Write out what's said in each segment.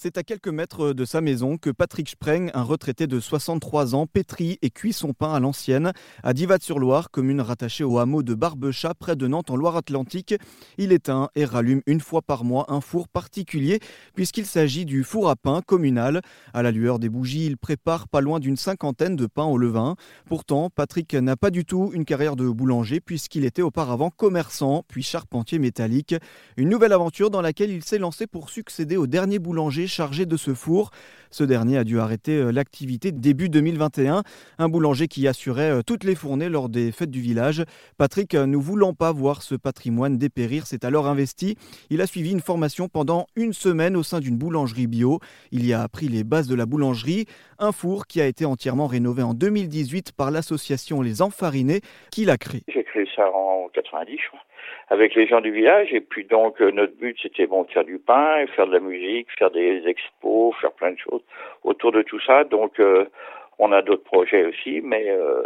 C'est à quelques mètres de sa maison que Patrick Spreng, un retraité de 63 ans, pétrit et cuit son pain à l'ancienne, à Divat-sur-Loire, commune rattachée au hameau de Barbechat, près de Nantes en Loire-Atlantique. Il éteint et rallume une fois par mois un four particulier, puisqu'il s'agit du four à pain communal. À la lueur des bougies, il prépare pas loin d'une cinquantaine de pains au levain. Pourtant, Patrick n'a pas du tout une carrière de boulanger, puisqu'il était auparavant commerçant, puis charpentier métallique. Une nouvelle aventure dans laquelle il s'est lancé pour succéder au dernier boulanger chargé de ce four. Ce dernier a dû arrêter euh, l'activité début 2021. Un boulanger qui assurait euh, toutes les fournées lors des fêtes du village. Patrick, euh, ne voulant pas voir ce patrimoine dépérir, s'est alors investi. Il a suivi une formation pendant une semaine au sein d'une boulangerie bio. Il y a appris les bases de la boulangerie. Un four qui a été entièrement rénové en 2018 par l'association Les Enfarinés qui l'a créé. J'ai créé ça en 90, je crois avec les gens du village. Et puis donc notre but c'était bon de faire du pain, faire de la musique, faire des expos, faire plein de choses autour de tout ça. Donc euh, on a d'autres projets aussi, mais euh,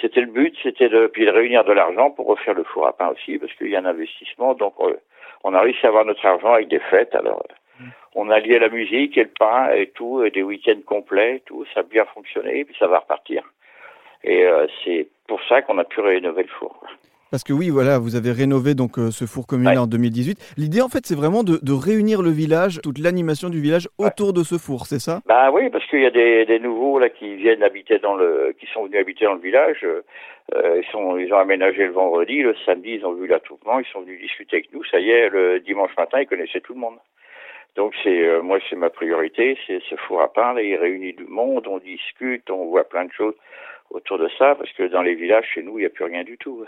c'était le but, c'était de puis de réunir de l'argent pour refaire le four à pain aussi, parce qu'il y a un investissement. Donc on a réussi à avoir notre argent avec des fêtes. Alors on a lié la musique et le pain et tout, et des week-ends complets, tout, ça a bien fonctionné, puis ça va repartir. Et c'est pour ça qu'on a pu rénover le four. Parce que oui, voilà, vous avez rénové donc euh, ce four communal en 2018. L'idée, en fait, c'est vraiment de, réunir le village, toute l'animation du village autour de ce four, c'est ça? Bah oui, parce qu'il y a des, nouveaux là qui viennent habiter dans le, qui sont venus habiter dans le village. Euh, ils sont, ils ont aménagé le vendredi, le samedi, ils ont vu l'attroupement, ils sont venus discuter avec nous. Ça y est, le dimanche matin, ils connaissaient tout le monde. Donc c'est, euh, moi, c'est ma priorité, c'est ce four à pain. Là, il réunit du monde, on discute, on voit plein de choses autour de ça, parce que dans les villages, chez nous, il n'y a plus rien du tout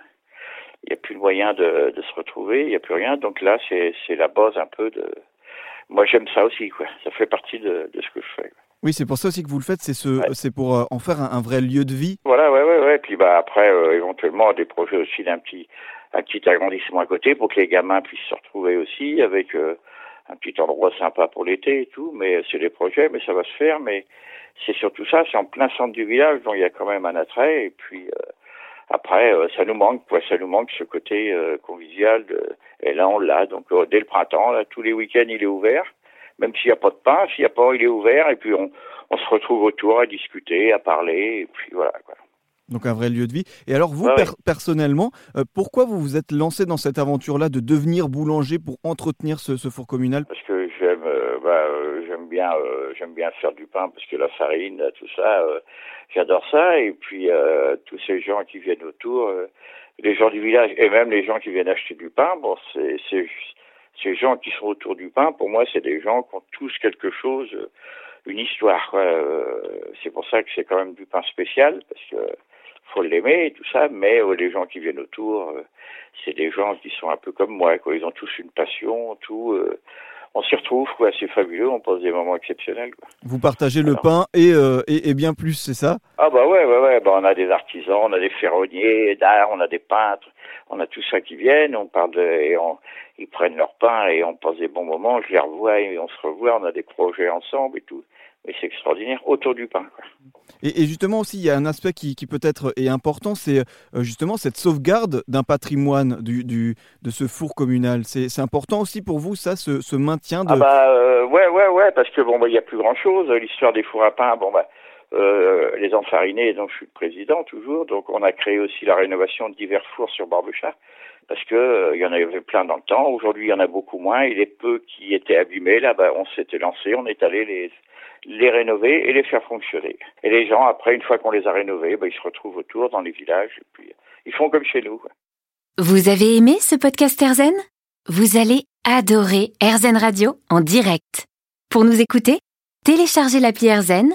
il n'y a plus de moyen de, de, se retrouver, il n'y a plus rien. Donc là, c'est la base un peu de. Moi, j'aime ça aussi, quoi. Ça fait partie de, de ce que je fais. Oui, c'est pour ça aussi que vous le faites, c'est ce, c'est pour euh, en faire un, vrai lieu de vie. Voilà, ouais, ouais, ouais. Puis bah après, euh, éventuellement, des projets aussi d'un petit, un petit agrandissement à côté pour que les gamins puissent se retrouver aussi avec euh, un petit endroit sympa pour l'été et tout. Mais c'est des projets, mais ça va se faire. Mais c'est surtout ça, c'est en plein centre du village, donc il y a quand même un attrait. Et puis après, euh, ça nous manque, quoi. Ça nous manque ce côté euh, convivial. De... Et là, on l'a. Donc, euh, dès le printemps, là, tous les week-ends, il est ouvert. Même s'il n'y a pas de pain, s'il n'y a pas, il est ouvert. Et puis, on, on se retrouve autour à discuter, à parler. Et puis, voilà, quoi. Donc un vrai lieu de vie. Et alors vous, personnellement, pourquoi vous vous êtes lancé dans cette aventure-là de devenir boulanger pour entretenir ce, ce four communal? Parce que j'aime bah, j'aime bien j'aime bien faire du pain parce que la farine, tout ça, J'adore ça. Et puis euh, tous ces gens qui viennent autour, euh, les gens du village et même les gens qui viennent acheter du pain, bon, c'est ces gens qui sont autour du pain, pour moi, c'est des gens qui ont tous quelque chose, euh, une histoire. c'est pour ça que c'est quand même du pain spécial, parce que faut l'aimer et tout ça, mais les gens qui viennent autour, c'est des gens qui sont un peu comme moi. Ils ont tous une passion, tout on s'y retrouve, quoi. C'est fabuleux, on passe des moments exceptionnels. Vous partagez le pain et, euh, et, et, bien plus, c'est ça? Ah bah ouais, ouais, Bah, on a des artisans, on a des ferronniers d'art, on a des peintres, on a tout ça qui viennent, on parle de, et on, ils prennent leur pain et on passe des bons moments. Je les revois et on se revoit, on a des projets ensemble et tout. Mais c'est extraordinaire autour du pain. Quoi. Et, justement aussi, il y a un aspect qui, peut-être est important, c'est euh, justement cette sauvegarde d'un patrimoine du, du, de ce four communal. C'est important aussi pour vous, ça, ce, ce maintien de... Ah bah euh, ouais, ouais, ouais, parce que bon, bah, il n'y a plus grand-chose. L'histoire des fours à pain, bon, bah, euh, les enfarinés, donc je suis le président toujours, donc on a créé aussi la rénovation de divers fours sur Barbechat, parce que il y en avait plein dans le temps. Aujourd'hui, il y en a beaucoup moins. Et les peu qui étaient abîmés, là, bah, on s'était lancé, on est allé les les rénover et les faire fonctionner. Et les gens, après, une fois qu'on les a rénovés, ben, ils se retrouvent autour dans les villages et puis ils font comme chez nous. Vous avez aimé ce podcast Erzen Vous allez adorer Erzen Radio en direct. Pour nous écouter, téléchargez l'appli Erzen